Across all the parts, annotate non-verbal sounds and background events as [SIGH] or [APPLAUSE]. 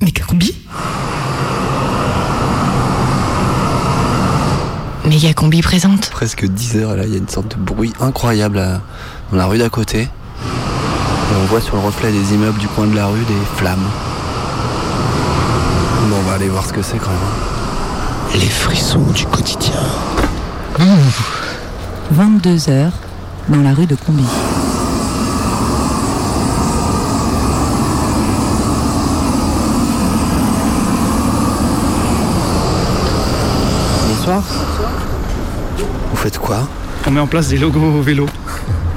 Méga combi Méga combi présente. Presque 10 heures, là, il y a une sorte de bruit incroyable à- dans la rue d'à côté. Et on voit sur le reflet des immeubles du coin de la rue des flammes. Bon, on va aller voir ce que c'est quand même. Les frissons du quotidien. 22h dans la rue de Combi. Bonsoir. Vous faites quoi On met en place des logos vélo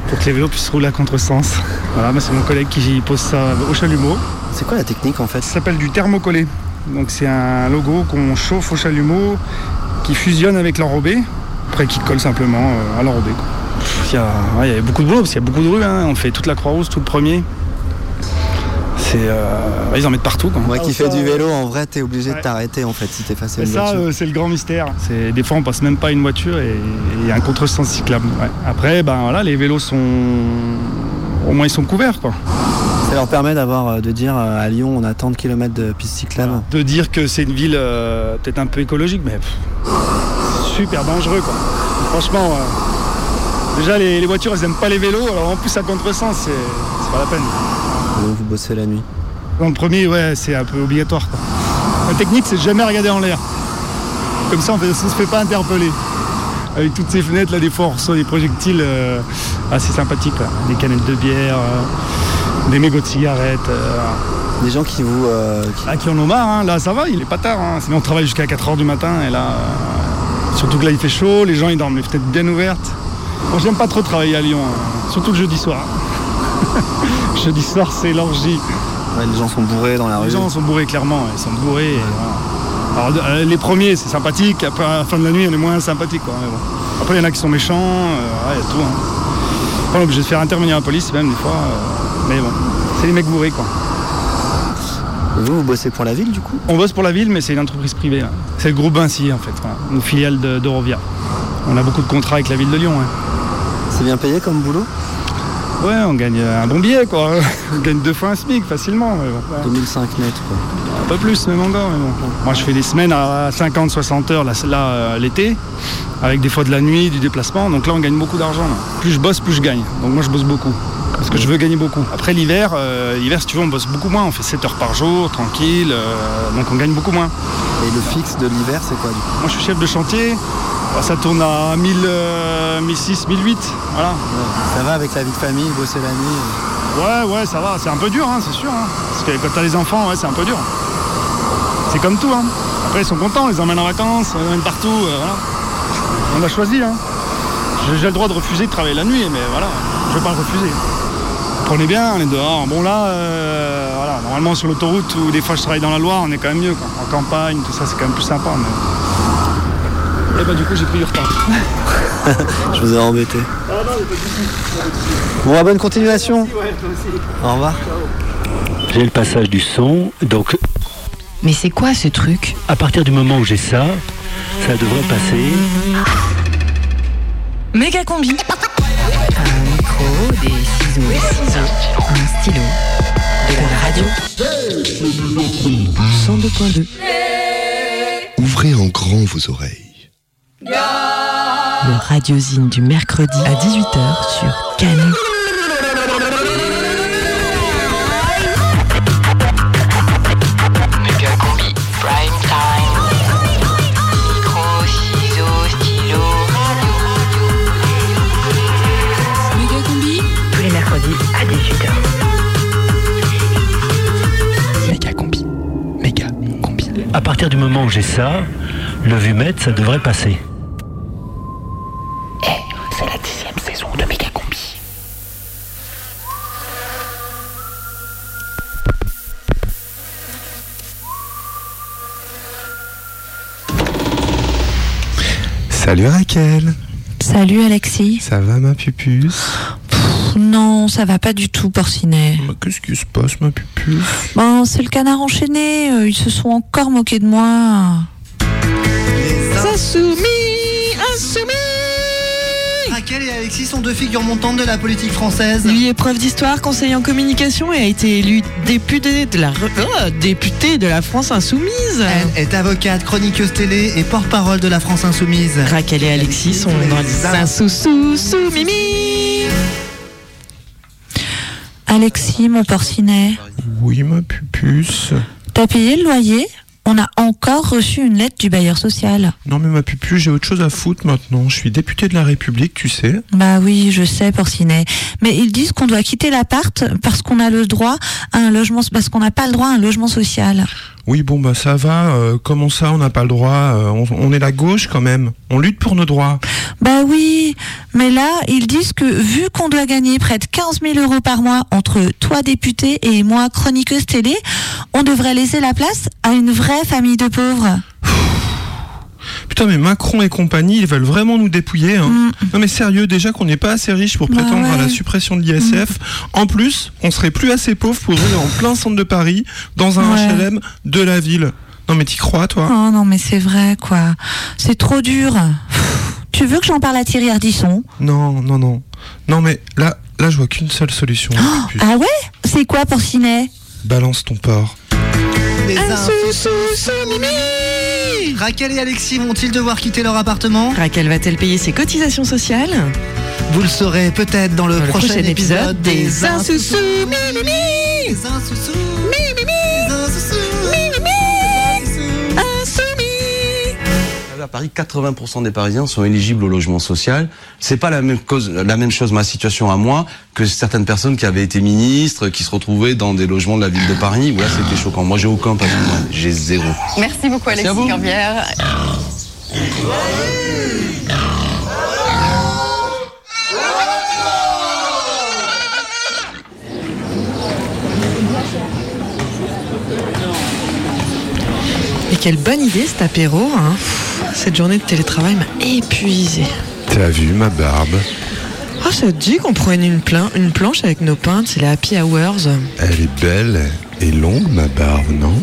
pour que les vélos puissent rouler à contresens. Voilà, c'est mon collègue qui pose ça au chalumeau. C'est quoi la technique en fait Ça s'appelle du thermocollé. Donc c'est un logo qu'on chauffe au chalumeau qui fusionne avec l'enrobé, après qui colle simplement euh, à l'enrobé. Il y, a, ouais, il y a beaucoup de boulot parce qu'il y a beaucoup de rues. hein. On fait toute la Croix-Rousse, tout le premier. C'est, euh, ouais, ils en mettent partout. Quoi. Moi qui Ah, fais ça, du vélo, en vrai, t'es obligé Ouais. de t'arrêter en fait si t'es face à une ça, voiture. euh, c'est le grand mystère. C'est des fois, on passe même pas une voiture et il y a un contresens cyclable. ouais. Après, ben voilà, les vélos sont, au moins ils sont couverts, quoi. Ça leur permet d'avoir, euh, de dire euh, à Lyon, on a tant de kilomètres de pistes cyclables. De dire que c'est une ville euh, peut-être un peu écologique, mais pff, super dangereux, quoi. Franchement, euh, déjà les, les voitures, elles aiment pas les vélos, alors en plus à contresens, c'est c'est pas la peine. Vous bossez la nuit. Dans le premier, ouais, c'est un peu obligatoire. Quoi. La technique, c'est de jamais regarder en l'air. Comme ça, on ne se fait pas interpeller. Avec toutes ces fenêtres, là, des fois, on reçoit des projectiles euh, assez sympathiques. quoi. Des canettes de bière, euh, des mégots de cigarettes. euh, Des gens qui vous. qui- ah, qui en ont marre, hein. là, ça va, il est pas tard. hein. Sinon, on travaille jusqu'à 4h du matin, et là, surtout que là, il fait chaud, les gens, ils dorment les fenêtres bien ouvertes. Moi, j'aime pas trop travailler à Lyon, hein. surtout le jeudi soir. [LAUGHS] jeudi soir, c'est l'orgie. Ouais, les gens sont bourrés dans la rue. Les gens sont bourrés clairement, ils sont bourrés. et voilà. Alors, euh, les premiers c'est sympathique, après à la fin de la nuit on est moins sympathique. Quoi, mais bon. Après il y en a qui sont méchants, euh, ouais, il y a tout. Hein. On est obligé de faire intervenir la police même des fois. euh, mais bon, c'est les mecs bourrés quoi. Vous, vous bossez pour la ville du coup? On bosse pour la ville mais c'est une entreprise privée. hein. C'est le groupe Vinci en fait, voilà. une filiale de- d'Eurovia. On a beaucoup de contrats avec la ville de Lyon. hein. C'est bien payé comme boulot? Ouais, on gagne un bon billet quoi. [LAUGHS] on gagne deux fois un SMIC facilement. mais bon. Ouais. 2005 net quoi. Un peu plus même encore, mais bon. Moi je fais des semaines à 50-60 heures là, là, euh, l'été, avec des fois de la nuit, du déplacement, donc là on gagne beaucoup d'argent. là. Plus je bosse, plus je gagne. Donc moi je bosse beaucoup. Parce que je veux gagner beaucoup. Après l'hiver, euh, l'hiver si tu veux on bosse beaucoup moins, on fait 7 heures par jour, tranquille, euh, donc on gagne beaucoup moins. Et le fixe de l'hiver, c'est quoi du coup? Moi je suis chef de chantier, bah, ça tourne à 1000, euh, 1006, 1008, voilà. Ça va avec la vie de famille, bosser la nuit. Ouais, ouais, ça va, c'est un peu dur, hein, c'est sûr. hein. Parce que quand t'as les enfants, ouais, c'est un peu dur. C'est comme tout. Hein. Après, ils sont contents, on les emmène en vacances, on les emmène partout. euh, voilà. On a choisi. Hein. J'ai j'ai le droit de refuser de travailler la nuit, mais voilà, je vais pas le refuser. Prenez bien, on est dehors. Bon, là, euh, voilà, normalement sur l'autoroute ou des fois je travaille dans la Loire, on est quand même mieux. quoi. En campagne, tout ça, c'est quand même plus sympa. Mais... Et bah, du coup, j'ai pris du retard. [LAUGHS] Je vous ai embêté. Bon, bah, bonne continuation. Au revoir. J'ai le passage du son, donc Mais c'est quoi ce truc? À partir du moment où j'ai ça, ça devrait passer. Méga combi Un micro, des ciseaux, des ciseaux, un stylo, de la radio. 102.2 Ouvrez en grand vos oreilles. Le radiosine du mercredi à 18h sur Canu. Méga combi, prime time. Micro, ciseaux, stylo, radio. Méga combi, tous les mercredis à 18h. Méga combi. Méga combi. À partir du moment où j'ai ça, le vumètre, ça devrait passer. C'est la dixième saison de. Salut Raquel. Salut Alexis. Ça va ma pupuce Pff, non, ça va pas du tout, Porcinet. Bah, Qu'est-ce qui se passe ma pupuce Bon, c'est le canard enchaîné. euh, Ils se sont encore moqués de moi. Insoumis, insoumis. Raquel et Alexis sont deux figures montantes de la politique française. Lui est prof d'histoire, conseiller en communication et a été élu député de la, oh, député de la France Insoumise. Elle est avocate, chroniqueuse télé et porte-parole de la France Insoumise. Raquel et Alexis sont dans les. Alexis, mon porcinet, Oui, ma pupuce. t'as payé le loyer? On a encore reçu une lettre du bailleur social. Non, mais ma pupuce, j'ai autre chose à foutre maintenant. Je suis député de la République, tu sais. Bah oui, je sais, porcinet. Mais ils disent qu'on doit quitter l'appart parce qu'on a le droit à un logement, parce qu'on n'a pas le droit à un logement social. Oui, bon, bah ça va. euh, comment ça, on n'a pas le droit euh, on, on est la gauche quand même. On lutte pour nos droits. Bah oui, mais là, ils disent que vu qu'on doit gagner près de 15 000 euros par mois entre toi député et moi chroniqueuse télé, on devrait laisser la place à une vraie famille de pauvres. Putain, mais Macron et compagnie, ils veulent vraiment nous dépouiller. Hein. Mm. Non, mais sérieux, déjà qu'on n'est pas assez riche pour Bah prétendre à la suppression de l'ISF. En plus, on serait plus assez pauvre pour vivre en plein centre de Paris, dans un Ouais. HLM de la ville. Non, mais t'y crois, toi? Oh non, mais c'est vrai, quoi. C'est trop dur. Tu veux que j'en parle à Thierry Ardisson? Non, non, non. Non, mais là, là, je vois qu'une seule solution. Putain, Ah ouais? C'est quoi, Porcinet Balance ton porc. Les insoussous Mimi Raquel et Alexis vont-ils devoir quitter leur appartement Raquel va-t-elle payer ses cotisations sociales Vous le saurez peut-être dans le, Dans le prochain, épisode des Mimi À Paris, 80% des Parisiens sont éligibles au logement social. C'est pas la même cause, la même chose ma situation à moi que certaines personnes qui avaient été ministres, qui se retrouvaient dans des logements de la ville de Paris. Où là, c'était choquant. Moi, j'ai aucun patrimoine, j'ai zéro. Merci beaucoup Alexis. Corbière. Et quelle bonne idée cet apéro. Hein. Cette journée de télétravail m'a épuisée. T'as vu ma barbe Ah, ça te dit qu'on prenne une, planche avec nos pintes, c'est les happy hours. Elle est belle et longue, ma barbe, non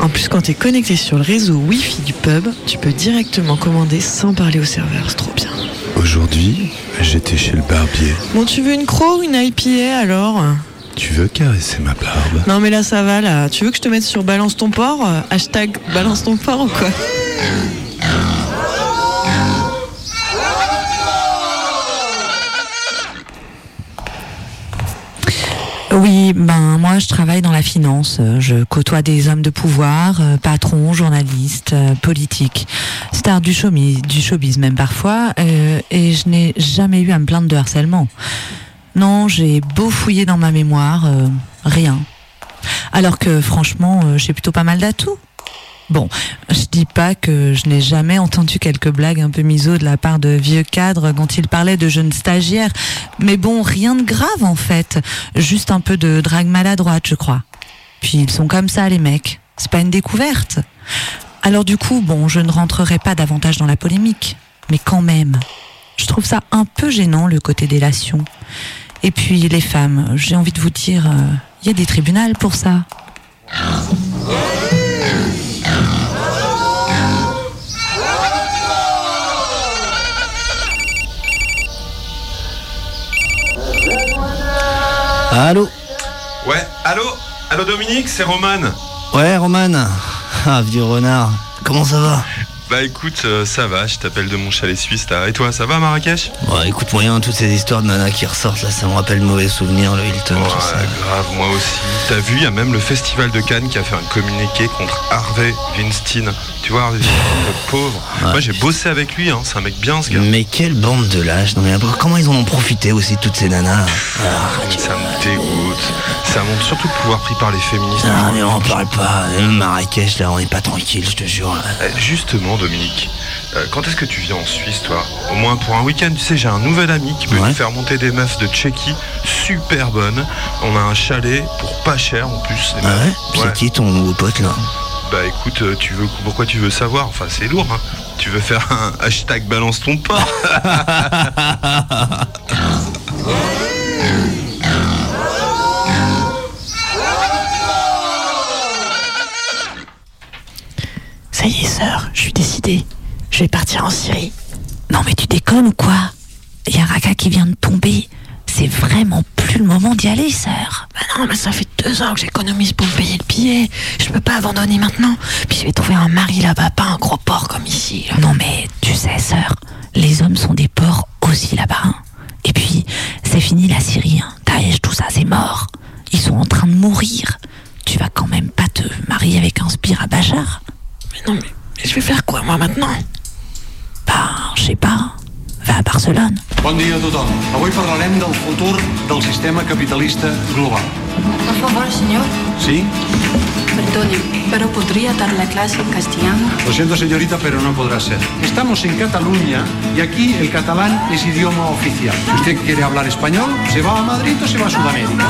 En plus, quand t'es connecté sur le réseau Wi-Fi du pub, tu peux directement commander sans parler au serveur. C'est trop bien. Aujourd'hui, j'étais chez le barbier. Bon, tu veux une croc ou une IPA alors Tu veux caresser ma barbe Non, mais là, ça va, là. Tu veux que je te mette sur Balance ton port euh, Hashtag Balance ton port ou quoi? Oui, ben moi je travaille dans la finance. Euh, Je côtoie des hommes de pouvoir, euh, patrons, journalistes, euh, politiques, stars du showbiz, du showbiz même parfois, euh, et je n'ai jamais eu à me de harcèlement. Non, j'ai beau fouiller dans ma mémoire, euh, rien. Alors que franchement, j'ai plutôt pas mal d'atouts. Bon, je dis pas que je n'ai jamais entendu quelques blagues un peu miso de la part de vieux cadres dont il parlait de jeunes stagiaires, mais bon, rien de grave en fait, juste un peu de drague maladroite, je crois. Puis ils sont comme ça, les mecs. C'est pas une découverte. Alors du coup, bon, je ne rentrerai pas davantage dans la polémique, mais quand même, je trouve ça un peu gênant le côté délation. Et puis les femmes, j'ai envie de vous dire, il y a des tribunaux pour ça. Allô Ouais, allô Allô Dominique, c'est Roman. Ouais, Roman. Ah, vieux renard. Comment ça va? Bah écoute, euh, ça va, je t'appelle de mon chalet suisse là. Et toi, ça va Marrakech? Ouais, écoute, moyen, toutes ces histoires de nana qui ressortent là, ça me rappelle mauvais souvenirs, le Hilton, Ouais, tout ça. grave, moi aussi. T'as vu, il y a même le festival de Cannes qui a fait un communiqué contre Harvey Weinstein. Tu vois, Harvey le pauvre. Moi j'ai bossé avec lui, hein. c'est un mec bien ce gars. Mais quelle bande de lâches. Non, mais après, comment ils en ont profité aussi, toutes ces nanas Ah, Mais ça me dégoûte. Ça montre surtout le pouvoir pris par les féministes. Ah, mais on en parle pas. Marrakech, là, on n'est pas tranquille, je te jure. là. Euh, Justement, Dominique, euh, quand est-ce que tu viens en Suisse, toi? Au moins pour un week-end, tu sais, j'ai un nouvel ami qui peut Ouais. nous faire monter des meufs de Tchéquie super bonnes. On a un chalet pour pas cher en plus. Ah ouais? C'est Ouais. qui ton nouveau pote, là Bah écoute, euh, tu veux pourquoi tu veux savoir? Enfin, c'est lourd. Hein. Tu veux faire un [LAUGHS] hashtag balance ton porc [LAUGHS] [LAUGHS] Ça y est, sœur, je suis décidée. Je vais partir en Syrie. Non mais tu déconnes ou quoi? Il y a Raka qui vient de tomber. C'est vraiment plus le moment d'y aller, sœur. Bah non, mais ça fait deux ans que j'économise pour me payer le billet. Je peux pas abandonner maintenant. Puis je vais trouver un mari là-bas, pas un gros porc comme ici. là. Non mais tu sais, sœur, les hommes sont des porcs aussi là-bas. hein. Et puis, c'est fini la Syrie. Hein. Daesh, tout ça, c'est mort. Ils sont en train de mourir. Tu vas quand même pas te marier avec un spire à Bachar Mais non, mais, mais je vais faire quoi moi maintenant Bah, je sais pas. Va à Barcelone. Bon dia a tothom. Avui parlarem del futur del sistema capitalista global. Por favor, señor. ¿Sí? Perdone, pero podría dar la clase en castellano. Lo siento, señorita, pero no podrá ser. Estamos en Cataluña y aquí el catalán es idioma oficial. Si usted quiere hablar español, se va a Madrid o se va a Sudamérica.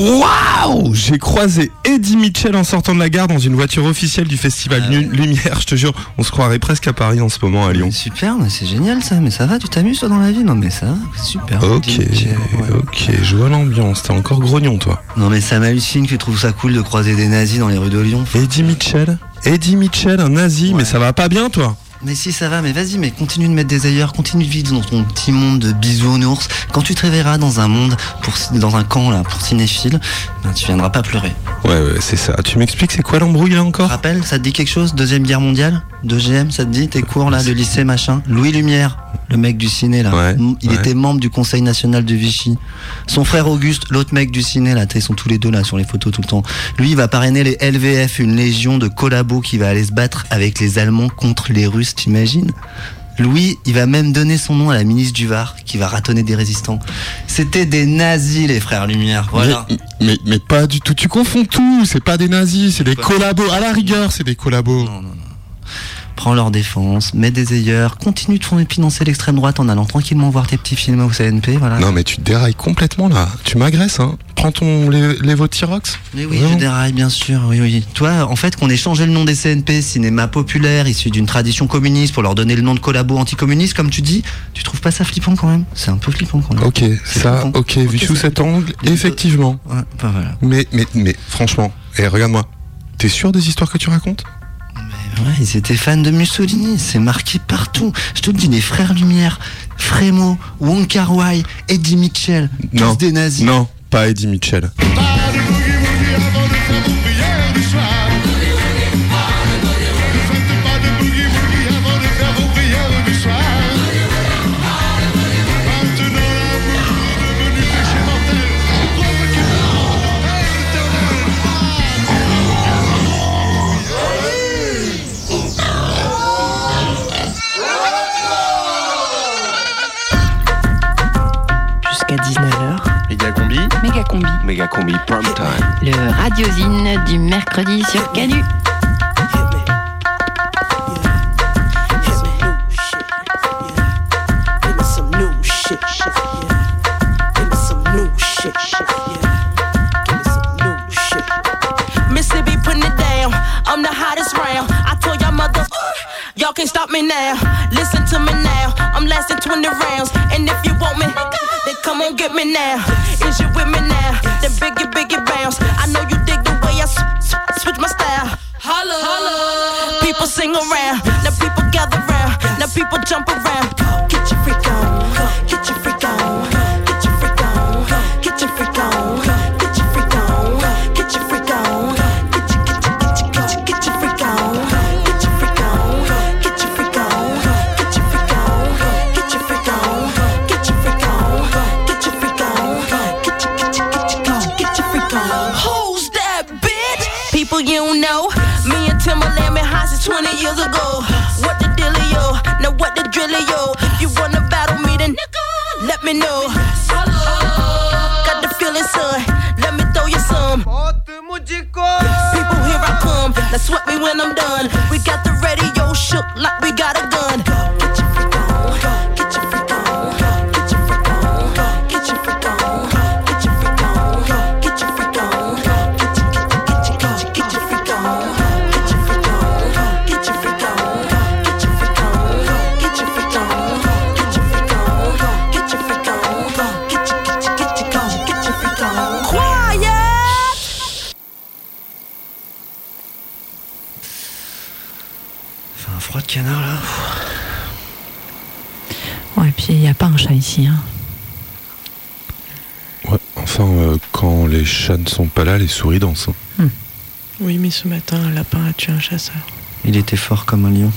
Waouh J'ai croisé Eddie Mitchell en sortant de la gare dans une voiture officielle du festival Ah Lu- Lumière. Je te jure, on se croirait presque à Paris en ce moment à Lyon. Super, mais c'est génial ça. Mais ça va, tu t'amuses toi dans la vie? Non, mais ça va, super. Ok, ouais. ok, je vois l'ambiance. T'es encore grognon, toi. Non, mais ça m'hallucine que tu trouves ça cool de croiser des nazis dans les rues de Lyon. Eddie Mitchell? Eddie Mitchell, un nazi, mais ça va pas bien, toi Mais si ça va, mais vas-y, mais continue de mettre des ailleurs, continue de vivre dans ton petit monde de bisounours. Quand tu te réveilleras dans un monde, pour, dans un camp là, pour cinéphiles, ben, tu viendras pas pleurer. Ouais, ouais, c'est ça. Tu m'expliques c'est quoi l'embrouille là encore? Rappelle, ça te dit quelque chose? Deuxième guerre mondiale? 2GM, ça te dit Tes cours là de lycée machin? Louis Lumière, le mec du ciné là. Ouais, Il ouais. était membre du conseil national de Vichy. Son frère Auguste, l'autre mec du ciné là, ils sont tous les deux là sur les photos tout le temps. Lui, il va parrainer les LVF, une légion de collabos qui va aller se battre avec les Allemands contre les Russes, t'imagines Louis, il va même donner son nom à la ministre du Var, qui va ratonner des résistants. C'était des nazis, les frères Lumière. Voilà. Mais, mais, mais pas du tout. Tu confonds tout. C'est pas des nazis, c'est des collabos. À la rigueur, c'est des collabos. Prends leur défense, mets des ailleurs, continue de financer l'extrême droite en allant tranquillement voir tes petits films au CNP, voilà. Non, mais tu te dérailles complètement là. Tu m'agresses, hein. Prends ton Tyrox. Mais oui, je déraille, bien sûr, oui, oui. Toi, en fait, qu'on ait changé le nom des CNP, cinéma populaire, issu d'une tradition communiste, pour leur donner le nom de collabo anticommuniste, comme tu dis, tu trouves pas ça flippant quand même? C'est un peu flippant quand même. Ok, ça, flippant. ok, vu sous cet angle, effectivement. Ouais, bah voilà. Mais, mais, mais, franchement, et regarde-moi. T'es sûr des histoires que tu racontes? Ouais, ils étaient fans de Mussolini, c'est marqué partout. Je te le dis, les frères Lumière, Frémo, Wong Kar Wai, Eddie Mitchell, tous Non, des nazis. non, pas Eddie Mitchell. Méga combi. Prime time. Le radiosine du mercredi sur Canu. Give me some new shit. yeah. Give me some new shit. yeah. Give me some new shit. Mississippi putting it down. I'm the hottest round. I told y'all mother, y'all can't stop me now. Listen to me now. I'm lasting 20 rounds. And if you want me, then come on get me now. Is you with me now? Then biggie, biggie bounce. I know you dig the way I switch my style. Holla, holla. People sing around. Now people gather round. Now people jump around. Get your freak on. Chats ne sont pas là, les souris dansent. hein. Oui, mais ce matin, un lapin a tué un chasseur. Il était fort comme un lion.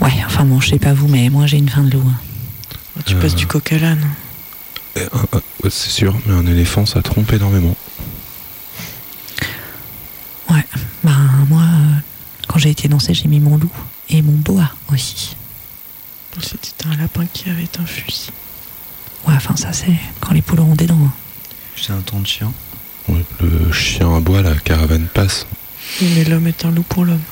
Ouais, enfin bon, je sais pas vous, mais moi j'ai une faim de loup. hein. Tu passes du coq à l'âne. Ouais, c'est sûr, mais un éléphant, ça trompe énormément. Ouais, bah moi, euh, quand j'ai été dansée, j'ai mis mon loup et mon boa aussi. C'était un lapin qui avait un fusil. Ouais, enfin ça c'est quand les poules auront des dents. hein. C'est un ton de chien. Ouais, le chien à bois, la caravane passe. Oui, mais l'homme est un loup pour l'homme.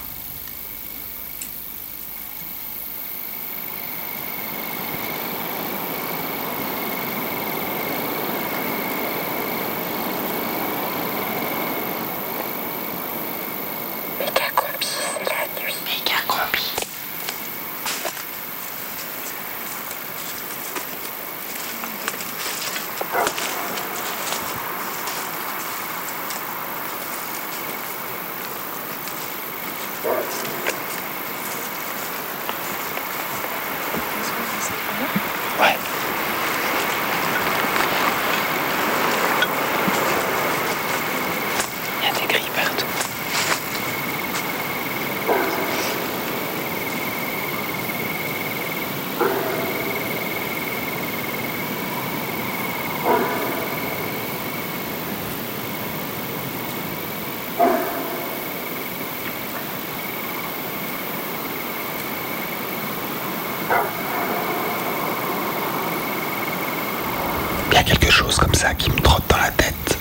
Ça qui me trotte dans la tête,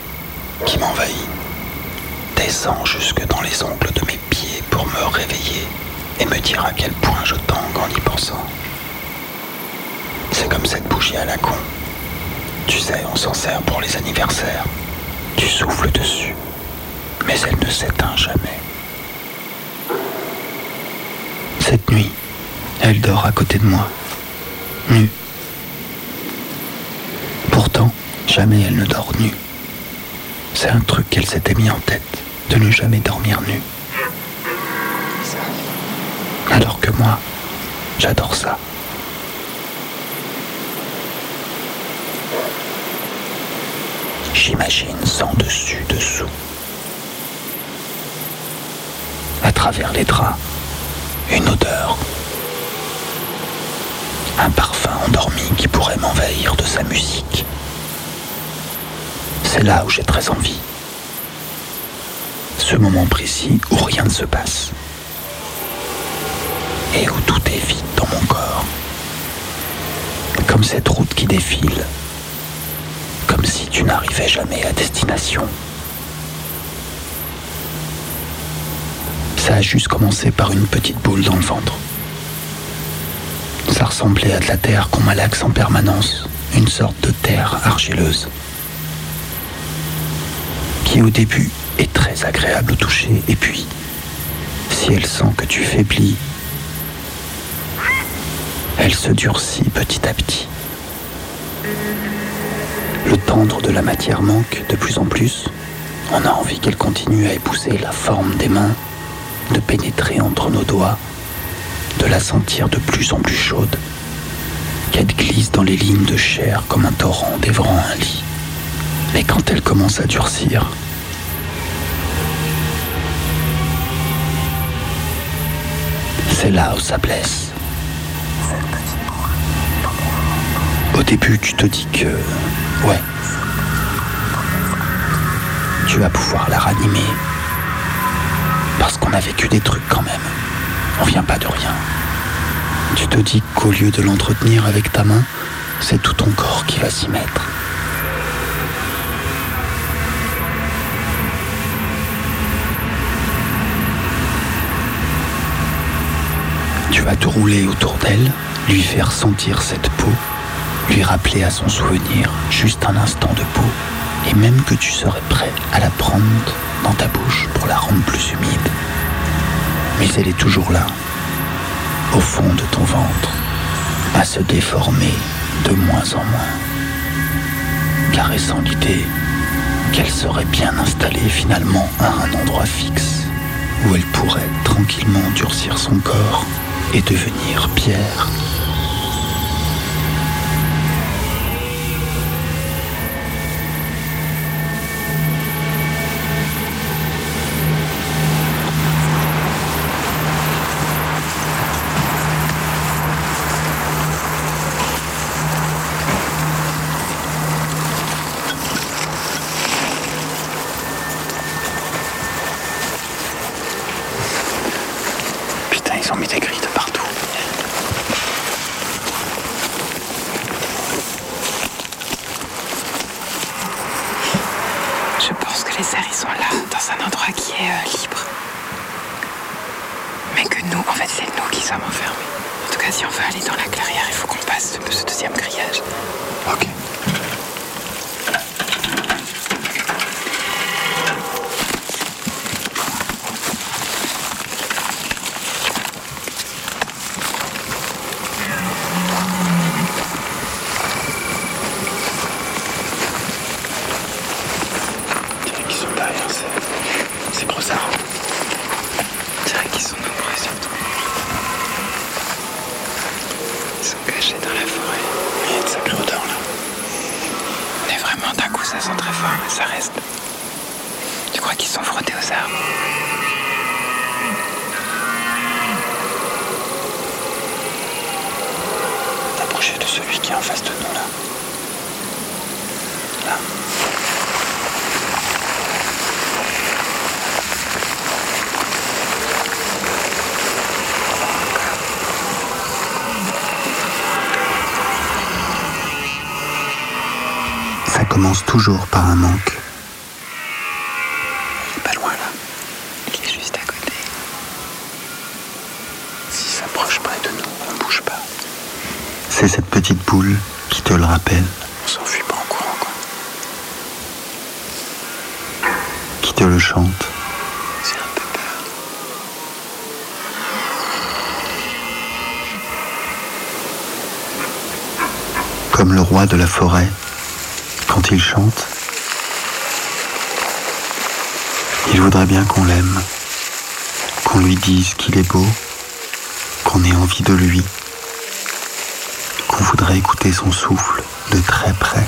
qui m'envahit. Descend jusque dans les ongles de mes pieds pour me réveiller et me dire à quel point je tangue en y pensant. C'est comme cette bougie à la con. Tu sais, on s'en sert pour les anniversaires. Tu souffles dessus, mais elle ne s'éteint jamais. Cette nuit, elle dort à côté de moi, nue. Pourtant, jamais elle ne dort nue. C'est un truc qu'elle s'était mis en tête, de ne jamais dormir nue. Alors que moi, j'adore ça. J'imagine sans dessus dessous. À travers les draps, une odeur. Un parfum endormi qui pourrait m'envahir de musique. C'est là où j'ai très envie. Ce moment précis où rien ne se passe. Et où tout est vide dans mon corps. Comme cette route qui défile. Comme si tu n'arrivais jamais à destination. Ça a juste commencé par une petite boule dans le ventre. Ça ressemblait à de la terre qu'on malaxe en permanence, une sorte de terre argileuse, qui au début est très agréable au toucher, et puis, si elle sent que tu faiblis, elle se durcit petit à petit. Le tendre de la matière manque de plus en plus. On a envie qu'elle continue à épouser la forme des mains, de pénétrer entre nos doigts, de la sentir de plus en plus chaude, qu'elle glisse dans les lignes de chair comme un torrent dévorant un lit. Mais quand elle commence à durcir, c'est là où ça blesse. Au début, tu te dis que, ouais, tu vas pouvoir la ranimer. Parce qu'on a vécu des trucs quand même. On vient pas de rien. Tu te dis qu'au lieu de l'entretenir avec ta main, c'est tout ton corps qui va s'y mettre. Tu vas te rouler autour d'elle, lui faire sentir cette peau, lui rappeler à son souvenir juste un instant de peau, et même que tu serais prêt à la prendre dans ta bouche pour la rendre plus humide. Mais elle est toujours là, au fond de ton ventre, à se déformer de moins en moins, caressant l'idée qu'elle serait bien installée finalement à un endroit fixe où elle pourrait tranquillement durcir son corps et devenir pierre? Putain, ils ont mis des grilles de partout. Je pense que les cerfs, ils sont là, dans un endroit qui est euh, libre. Mais que nous, en fait, c'est nous qui sommes enfermés. En tout cas, si on veut aller dans la clairière, il faut qu'on passe ce, ce deuxième grillage. Ok. Qui sont derrière ces, ces gros arbres. Je dirais qu'ils sont nombreux surtout. Ils sont cachés dans la forêt. Il y a une sacrée odeur là. Mais vraiment, d'un coup, ça sent très fort, mais ça reste. Tu crois qu'ils sont frottés aux arbres? Approchez de celui qui est en face de nous là. Là. Ça commence toujours par un manque. Pas loin là. Il est juste à côté. S'il s'approche près de nous, on bouge pas. C'est cette petite boule qui te le rappelle. On s'enfuit pas en courant quoi. Qui te le chante. J'ai un peu peur. Comme le roi de la forêt, chante, il voudrait bien qu'on l'aime, qu'on lui dise qu'il est beau, qu'on ait envie de lui, qu'on voudrait écouter son souffle de très près,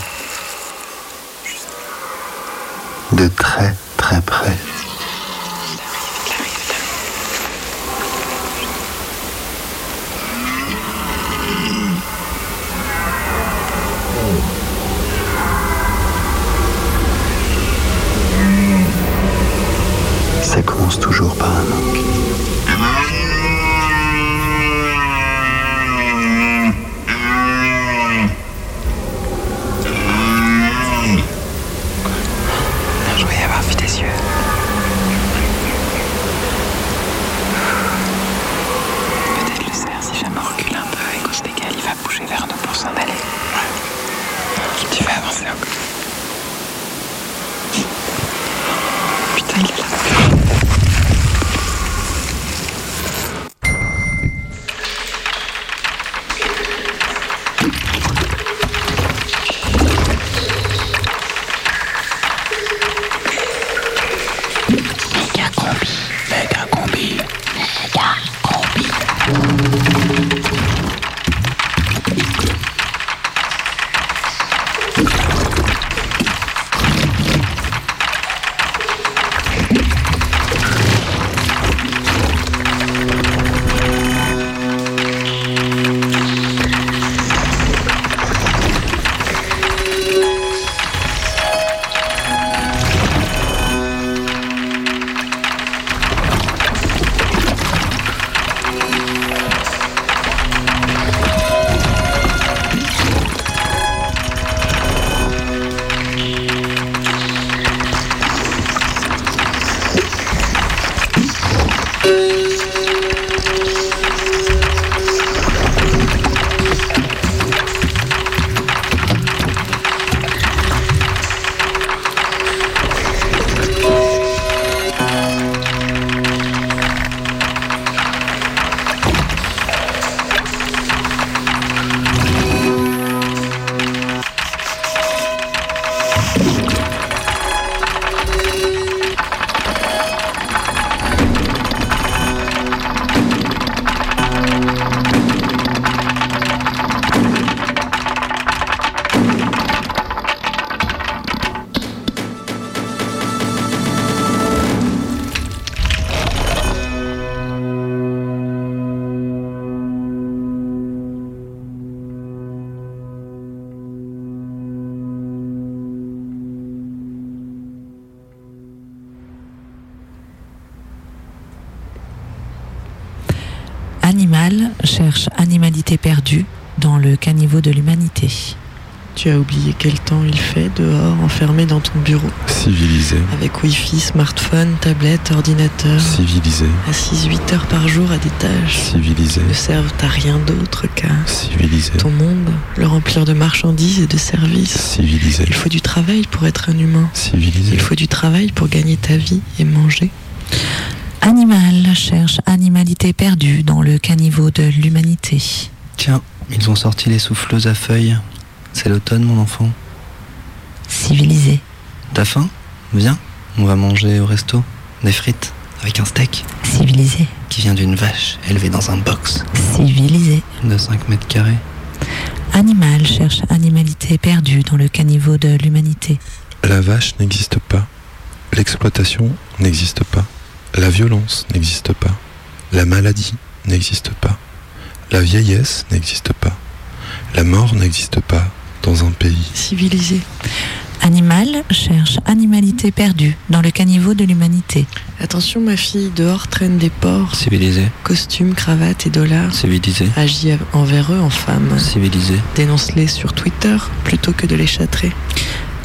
Animal cherche animalité perdue dans le caniveau de l'humanité. Tu as oublié quel temps il fait dehors, enfermé dans ton bureau, Civilisé. avec Wi-Fi, smartphone, tablette, ordinateur, Civilisé. assis 8 heures par jour à des tâches Civilisé. qui ne servent à rien d'autre qu'à Civilisé. ton monde, le remplir de marchandises et de services. Civilisé. Il faut du travail pour être un humain. Civilisé. Il faut du travail pour gagner ta vie et manger. Animal cherche animalité perdue dans le caniveau de l'humanité. Tiens, ils ont sorti les souffleuses à feuilles. C'est l'automne, mon enfant. Civilisé. T'as faim? Viens, on va manger au resto. Des frites avec un steak Civilisé. qui vient d'une vache élevée dans un box Civilisé. de 5 mètres carrés. Animal cherche animalité perdue dans le caniveau de l'humanité. La vache n'existe pas. L'exploitation n'existe pas. La violence n'existe pas. La maladie n'existe pas. La vieillesse n'existe pas. La mort n'existe pas dans un pays. Civilisé. Animal cherche animalité perdue dans le caniveau de l'humanité. Attention, ma fille, dehors traînent des porcs, Civilisé, costumes, cravates et dollars. civilisé, Agis envers eux en femme. civilisé. Dénonce-les sur Twitter plutôt que de les châtrer.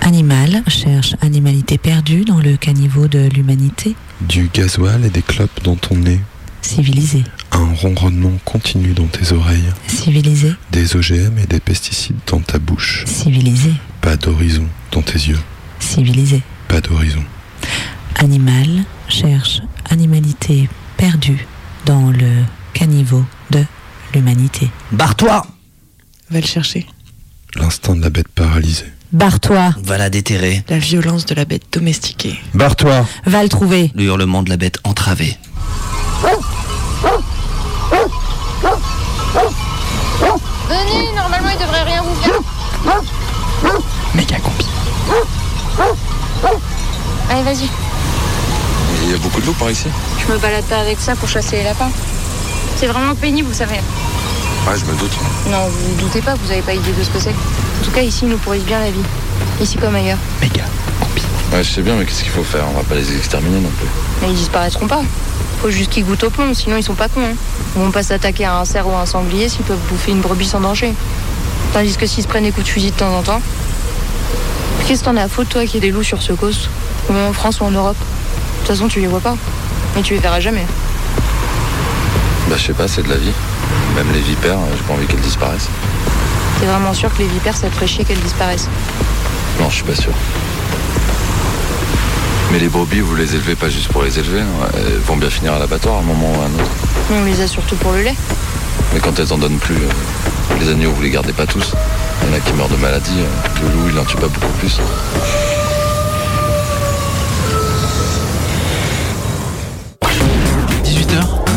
Animal cherche animalité perdue dans le caniveau de l'humanité. Du gasoil et des clopes dans ton nez. Civilisé. Un ronronnement continu dans tes oreilles. Civilisé. Des OGM et des pesticides dans ta bouche. Civilisé. Pas d'horizon dans tes yeux. Civilisé. Pas d'horizon. Animal cherche animalité perdue dans le caniveau de l'humanité. Barre-toi Va le chercher. L'instinct de la bête paralysée. Barre-toi, Va la déterrer. La violence de la bête domestiquée. Barre-toi va le trouver. Le hurlement de la bête entravée. Venez, normalement il devrait rien vous faire. Méga combi. Allez, vas-y. Il y a beaucoup de loups par ici Je me balade pas avec ça pour chasser les lapins. C'est vraiment pénible, vous savez. Ouais, je me doute. Non, vous vous doutez pas, vous avez pas idée de ce que c'est. En tout cas, ici, ils nous pourrissent bien la vie. Ici comme ailleurs. Méga combi. Ouais, je sais bien, mais qu'est-ce qu'il faut faire? On va pas les exterminer non plus. Mais ils disparaîtront pas. Faut juste qu'ils goûtent au plomb, sinon ils sont pas cons. Hein. Ils vont pas s'attaquer à un cerf ou à un sanglier s'ils peuvent bouffer une brebis sans danger. Tandis que s'ils se prennent des coups de fusil de temps en temps. Qu'est-ce que t'en as à foutre, toi, qu'il y ait des loups sur ce coast Ou même en France ou en Europe De toute façon, tu les vois pas. Mais tu les verras jamais. Bah, je sais pas, c'est de la vie. Même les vipères, j'ai pas envie qu'elles disparaissent. T'es vraiment sûr que les vipères, ça te ferait chier qu'elles disparaissent Non, je suis pas sûr. Mais les brebis, vous les élevez pas juste pour les élever. hein. Elles vont bien finir à l'abattoir à un moment ou à un autre. Nous, on les a surtout pour le lait. Mais quand elles en donnent plus, euh, les agneaux, vous les gardez pas tous. Il y en a qui meurent de maladie. euh, Le loup, il en tue pas beaucoup plus. –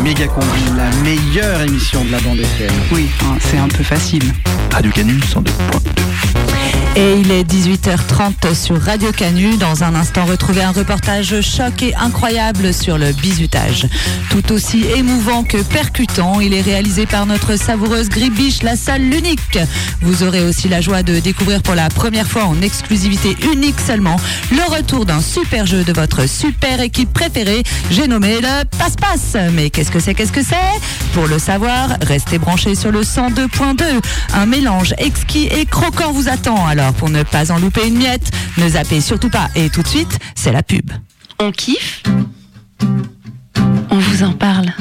Méga Combi, la meilleure émission de la bande FM. Oui, hein, c'est un peu facile. Radio Canu 102.2. Et il est 18h30 sur Radio Canu. Dans un instant, retrouver un reportage choc et incroyable sur le bizutage. Tout aussi émouvant que percutant, il est réalisé par notre savoureuse Gribiche, la salle l'unique. Vous aurez aussi la joie de découvrir pour la première fois en exclusivité unique seulement le retour d'un super jeu de votre super équipe préférée. J'ai nommé le passe-passe. Mais qu'est-ce que c'est, qu'est-ce que c'est? Pour le savoir, restez branchés sur le 102.2. Un mélange exquis et croquant vous attend. Alors pour ne pas en louper une miette, ne zappez surtout pas. Et tout de suite, c'est la pub. On kiffe On vous en parle.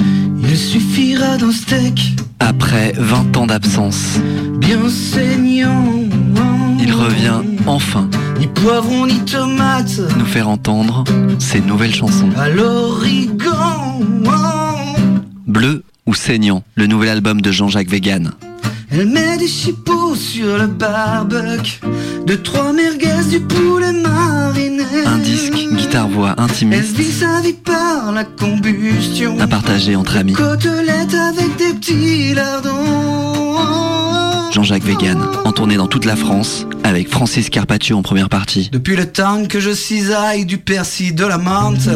Il suffira d'un steak Après 20 ans d'absence, bien saignant. il revient enfin Ni poivron ni tomate nous faire entendre ses nouvelles chansons. à l'origan. Bleu ou saignant, le nouvel album de Jean-Jacques Vegan. Elle met des chipots sur le barbecue, de trois merguez du poulet mariné. Un disque, guitare-voix Elle intimiste vit sa vie par la combustion. à partager entre amis. Côtelette avec des petits lardons. Jean-Jacques Vegan, en tournée dans toute la France, avec Francis Carpaccio en première partie. Depuis le temps que je cisaille du persil, de la menthe,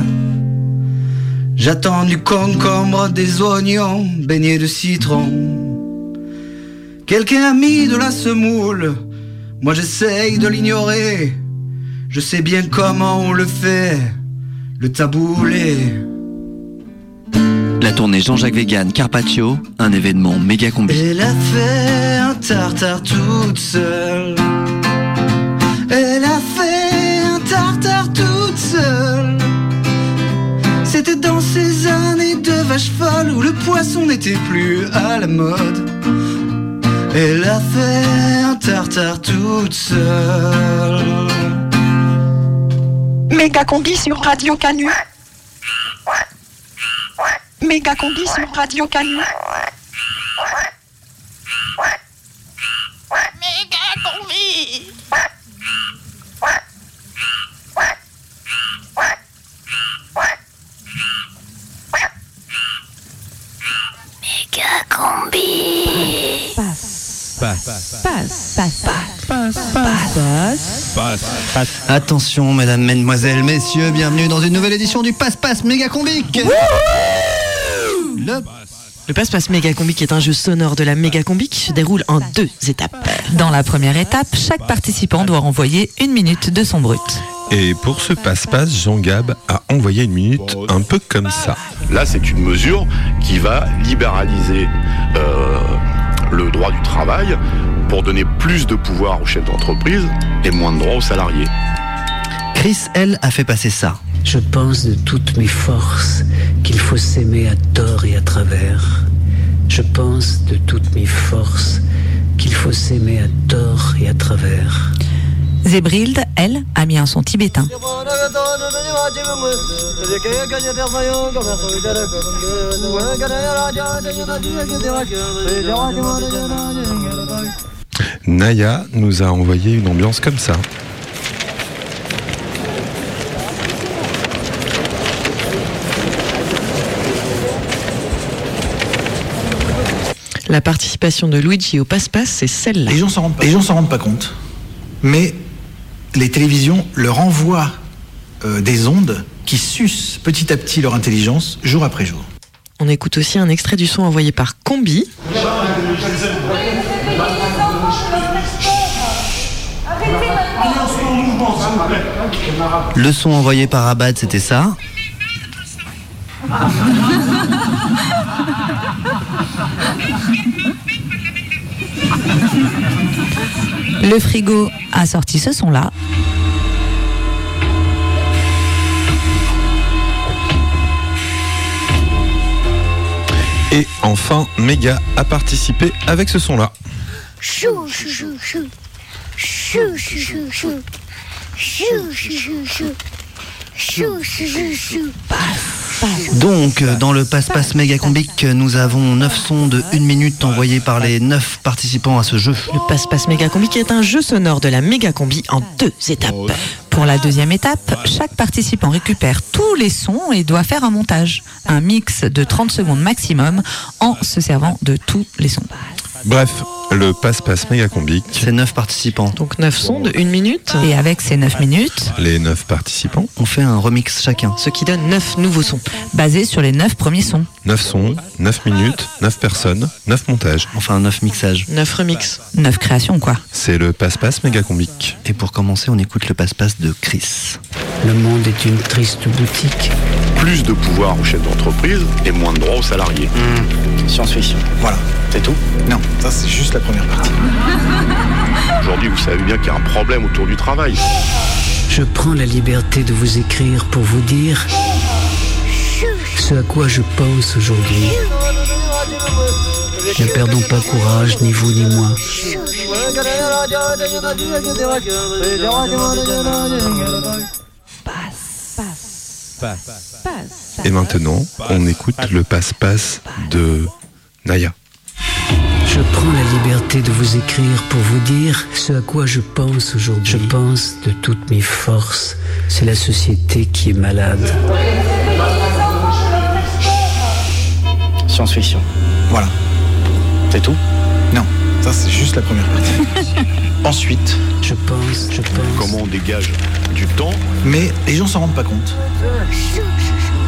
j'attends du concombre, des oignons, baignés de citron. Quelqu'un a mis de la semoule, moi j'essaye de l'ignorer. Je sais bien comment on le fait, le taboulé. La tournée Jean-Jacques Vegan Carpaccio, un événement méga combi. Elle a fait un tartare toute seule. Elle a fait un tartare toute seule. C'était dans ces années de vache folle où le poisson n'était plus à la mode. Elle a fait un tartare toute seule. Méga combi sur Radio Canu. Méga combi sur Radio Canu. Passe. Passe. Passe. Passe. Passe. Attention, mesdames, mesdemoiselles, messieurs, bienvenue dans une nouvelle édition du Passe-Passe méga combique. Le Le Passe-Passe Méga Combique est un jeu sonore de la Méga Combi qui se déroule en deux étapes. Dans la première étape, chaque participant doit renvoyer une minute de son brut. Et pour ce passe-passe, Jean Gab a envoyé une minute un peu comme ça. Là, c'est une mesure qui va libéraliser euh, le droit du travail pour donner plus de pouvoir aux chefs d'entreprise et moins de droits aux salariés. Chris, elle, a fait passer ça. Je pense de toutes mes forces qu'il faut s'aimer à tort et à travers. Je pense de toutes mes forces qu'il faut s'aimer à tort et à travers. Zébrilde, elle, a mis un son tibétain. Naya nous a envoyé une ambiance comme ça. La participation de Luigi au Passe-Passe, c'est celle-là. Les gens s'en rendent rendent pas compte, mais les télévisions leur envoient euh, des ondes qui sucent petit à petit leur intelligence jour après jour. On écoute aussi un extrait du son envoyé par Combi. Le son envoyé par Abad, c'était ça. [LAUGHS] Le frigo a sorti ce son-là. Et enfin, Mega a participé avec ce son-là. Chou chou chou chou. Chou chou chou chou. Chou chou chou chou. Chou chou chou chou Donc, euh, dans le passe-passe méga combique, nous avons 9 sons de 1 minute envoyés par les 9 participants à ce jeu. Le Passe-Passe Méga Combi qui est un jeu sonore de la Méga Combi en deux étapes. Pour la deuxième étape, chaque participant récupère tous les sons et doit faire un montage, un mix de 30 secondes maximum en se servant de tous les sons. Bref, le passe-passe méga combique. C'est 9 participants. Donc 9 sons de 1 minute. Et avec ces 9 minutes, Les 9 participants. On fait un remix chacun. Ce qui donne 9 nouveaux sons. basés sur les 9 premiers sons. 9 sons, 9 minutes, 9 personnes, 9 montages. Enfin, 9 mixages. 9 remix. 9 créations, quoi. C'est le passe-passe méga combique. Et pour commencer, on écoute le passe-passe de Chris. Le monde est une triste boutique. Plus de pouvoir aux chefs d'entreprise et moins de droits aux salariés. Science-fiction. Voilà. C'est tout? Non, ça c'est juste la première partie. [LAUGHS] Aujourd'hui, vous savez bien qu'il y a un problème autour du travail. Je prends la liberté de vous écrire pour vous dire ce à quoi je pense aujourd'hui. Ne perdons pas courage, ni vous ni moi. Et maintenant, on écoute le passe-passe de Naya. Je prends la liberté de vous écrire pour vous dire ce à quoi je pense aujourd'hui. Je pense de toutes mes forces. C'est la société qui est malade. Science-fiction. Voilà. C'est tout? Non, ça c'est juste la première partie. [LAUGHS] Ensuite, Je pense, je pense. Comment on dégage du temps mais les gens s'en rendent pas compte. Chou chou chou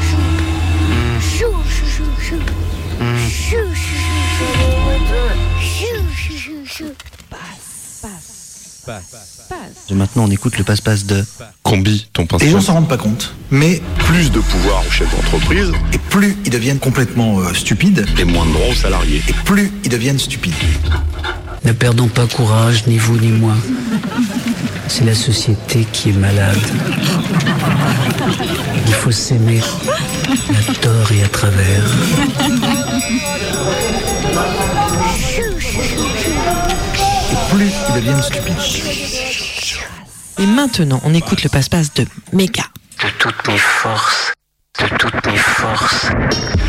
maintenant, on écoute le passe-passe de Combi, ton Les gens s'en rendent pas compte, mais Plus de pouvoir aux chefs d'entreprise et plus ils deviennent complètement euh, stupides, et moins de droits aux salariés. et plus ils deviennent stupides. Ne perdons pas courage, ni vous ni moi. C'est la société qui est malade. Il faut s'aimer à tort et à travers. Et plus ils deviennent stupides. Et maintenant, on écoute le passe-passe de Méga. De toutes mes forces, de toutes mes forces, de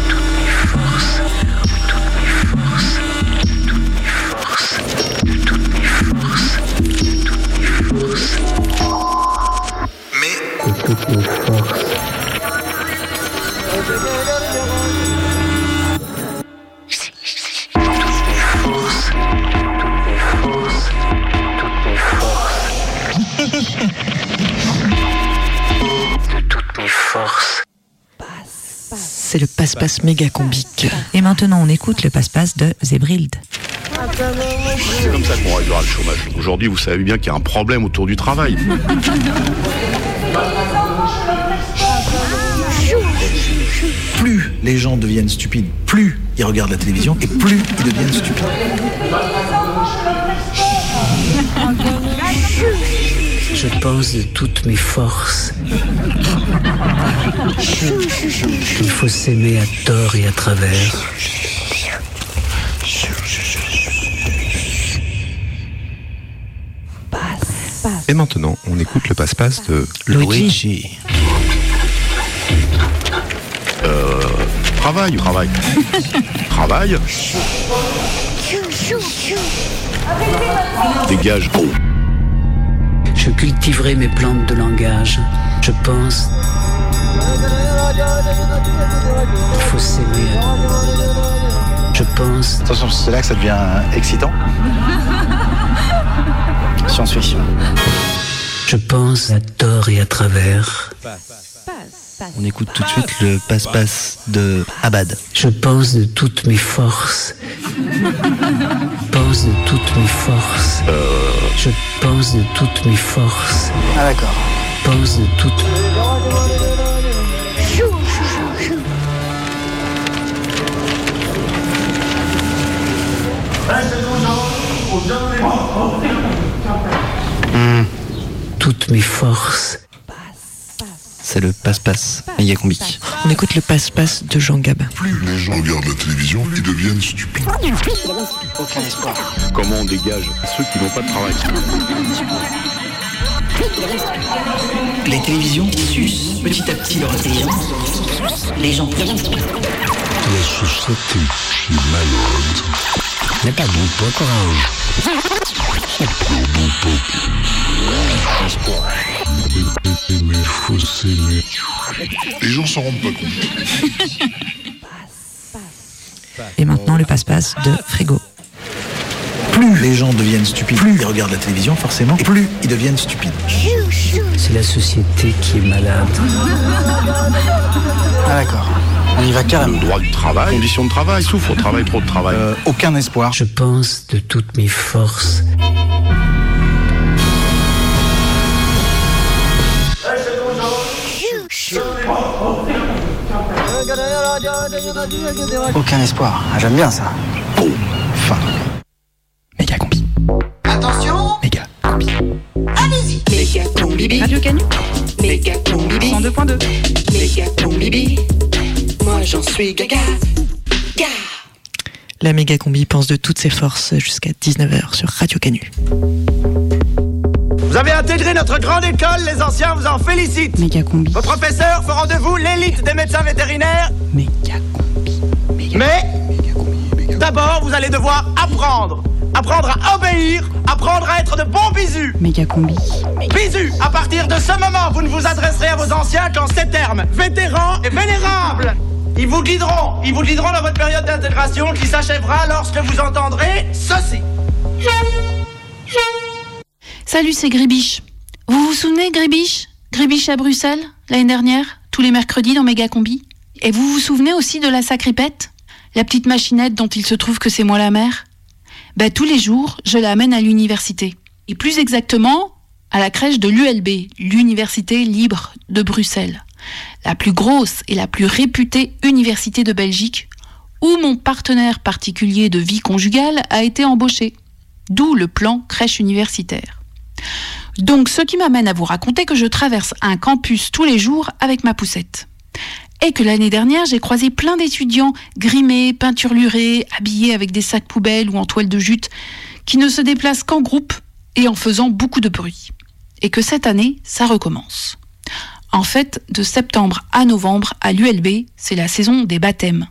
toutes mes forces, passe-passe méga combique. Et maintenant, on écoute le passe-passe de Zébrild. C'est comme ça qu'on réglera le chômage. Aujourd'hui, vous savez bien qu'il y a un problème autour du travail. plus les gens deviennent stupides, plus ils regardent la télévision et plus ils deviennent stupides. Je pense de toutes mes forces qu'il faut s'aimer à tort et à travers. Et maintenant, on écoute le passe-passe de Luigi. Euh, travail, travail? [LAUGHS] travail, dégage. Oh. Je cultiverai mes plantes de langage. Je pense. Il faut s'aimer. Je pense. Attention, c'est là que ça devient excitant. [LAUGHS] Science-fiction. Je pense à tort et à travers. On écoute tout de suite le passe-passe de Abad. Je pense de toutes mes forces. pense de toutes mes forces. Je pense de toutes mes forces. Ah d'accord. Pense de toutes. Toutes mes forces. C'est le passe-passe méga combi. On écoute le passe-passe de Jean Gabin. Plus les gens regardent la télévision, ils deviennent stupides. Aucun espoir. Comment on dégage ceux qui n'ont pas de travail Les télévisions sucent petit à petit leur intelligence. Les gens La société est malade. N'aie pas bon pas courage. Les gens s'en rendent pas compte. Et maintenant, le passe-passe de Frigo. Plus les gens deviennent stupides, plus ils regardent la télévision forcément, et plus ils deviennent stupides. C'est la société qui est malade. Ah d'accord. On y va carrément. Le droit du travail, conditions de travail, souffre au travail, trop de travail. Euh, aucun espoir. Je pense de toutes mes forces. Aucun espoir. Ah, J'aime bien ça. Fin. Méga combi. Attention Méga. Allez-y Méga combibi Radio Canu Méga combibi 102.2 Méga combibi Moi j'en suis gaga Ga La méga combi pense de toutes ses forces jusqu'à 19h sur Radio Canu. Vous avez intégré notre grande école, les anciens vous en félicitent. Méga combi. Vos professeurs feront de vous l'élite des médecins vétérinaires. Mais d'abord, vous allez devoir apprendre. Apprendre à obéir, apprendre à être de bons bisous. Méga combi. Bisous À partir de ce moment, vous ne vous adresserez à vos anciens qu'en ces termes vétérans et vénérables. Ils vous guideront, ils vous guideront dans votre période d'intégration qui s'achèvera lorsque vous entendrez ceci. Salut, c'est Gribiche. Vous vous souvenez, Gribiche? Gribiche à Bruxelles, l'année dernière, tous les mercredis dans Méga Combi Et vous vous souvenez aussi de la sacripette La petite machinette dont il se trouve que c'est moi la mère? Ben, tous les jours, je l'amène à l'université. Et plus exactement, à la crèche de l'ULB, l'Université libre de Bruxelles, la plus grosse et la plus réputée université de Belgique, où mon partenaire particulier de vie conjugale a été embauché. D'où le plan crèche universitaire. Donc ce qui m'amène à vous raconter que je traverse un campus tous les jours avec ma poussette. Et que l'année dernière, j'ai croisé plein d'étudiants grimés, peinturlurés, habillés avec des sacs poubelles ou en toile de jute, qui ne se déplacent qu'en groupe et en faisant beaucoup de bruit. Et que cette année, ça recommence. En fait, de septembre à novembre, à l'ULB, c'est la saison des baptêmes.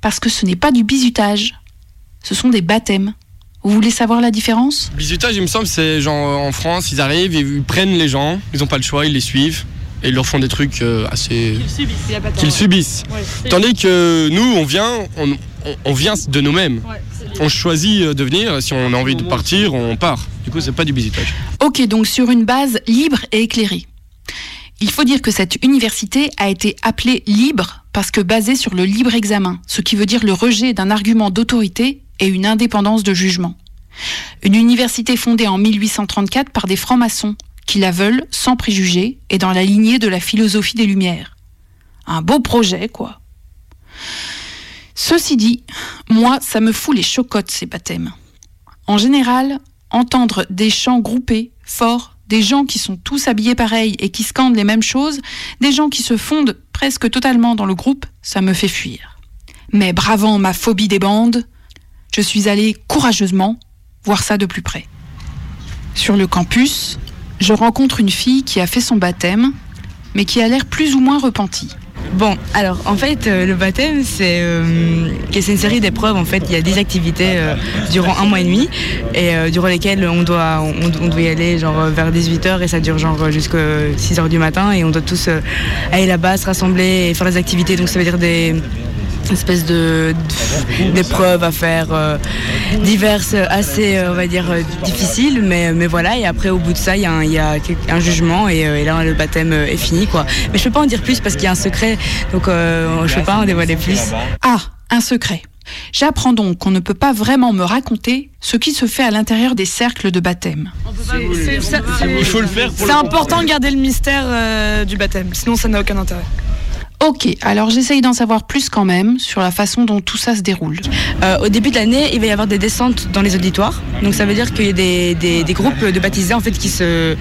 Parce que ce n'est pas du bizutage, ce sont des baptêmes. Vous voulez savoir la différence? Bisutage, il me semble, c'est genre en France, ils arrivent, ils prennent les gens, ils n'ont pas le choix, ils les suivent et ils leur font des trucs euh, assez. qu'ils subissent. Tandis que nous, on vient, on, on- on vient de nous-mêmes. on choisit euh, de venir, si on a envie de partir, on part. Du coup, c'est pas du bisutage. Ok, donc sur une base libre et éclairée. Il faut dire que cette université a été appelée libre parce que basée sur le libre examen, ce qui veut dire le rejet d'un argument d'autorité et une indépendance de jugement. Une université fondée en 1834 par des francs-maçons qui la veulent sans préjugés et dans la lignée de la philosophie des Lumières. Un beau projet, quoi. Ceci dit, moi, ça me fout les chocottes, ces baptêmes. En général, entendre des chants groupés, forts, des gens qui sont tous habillés pareil et qui scandent les mêmes choses, des gens qui se fondent presque totalement dans le groupe, ça me fait fuir. Mais bravant ma phobie des bandes, je suis allée courageusement voir ça de plus près. Sur le campus, je rencontre une fille qui a fait son baptême, mais qui a l'air plus ou moins repentie. Bon, alors en fait, euh, le baptême, c'est euh, c'est une série d'épreuves. En fait, il y a des activités euh, durant un mois et demi, et durant lesquelles on doit, on, on doit y aller genre vers 18h et ça dure genre jusqu'à 6h du matin, et on doit tous aller là-bas, se rassembler et faire des activités. Donc ça veut dire des espèces de d'épreuves à faire euh, diverses assez euh, on va dire euh, difficiles mais mais voilà et après au bout de ça il y a un, il y a quel- un jugement et, et là le baptême est fini quoi mais je peux pas en dire plus parce qu'il y a un secret donc euh, je peux pas en dévoiler plus Ah, un secret. J'apprends donc qu'on ne peut pas vraiment me raconter ce qui se fait à l'intérieur des cercles de baptême. Il faut le faire pour c'est important de garder le mystère euh, du baptême sinon ça n'a aucun intérêt Ok, alors j'essaye d'en savoir plus quand même sur la façon dont tout ça se déroule. Euh, au début de l'année, il va y avoir des descentes dans les auditoires. Donc ça veut dire qu'il y a des, des- groupes de baptisés en fait qui se,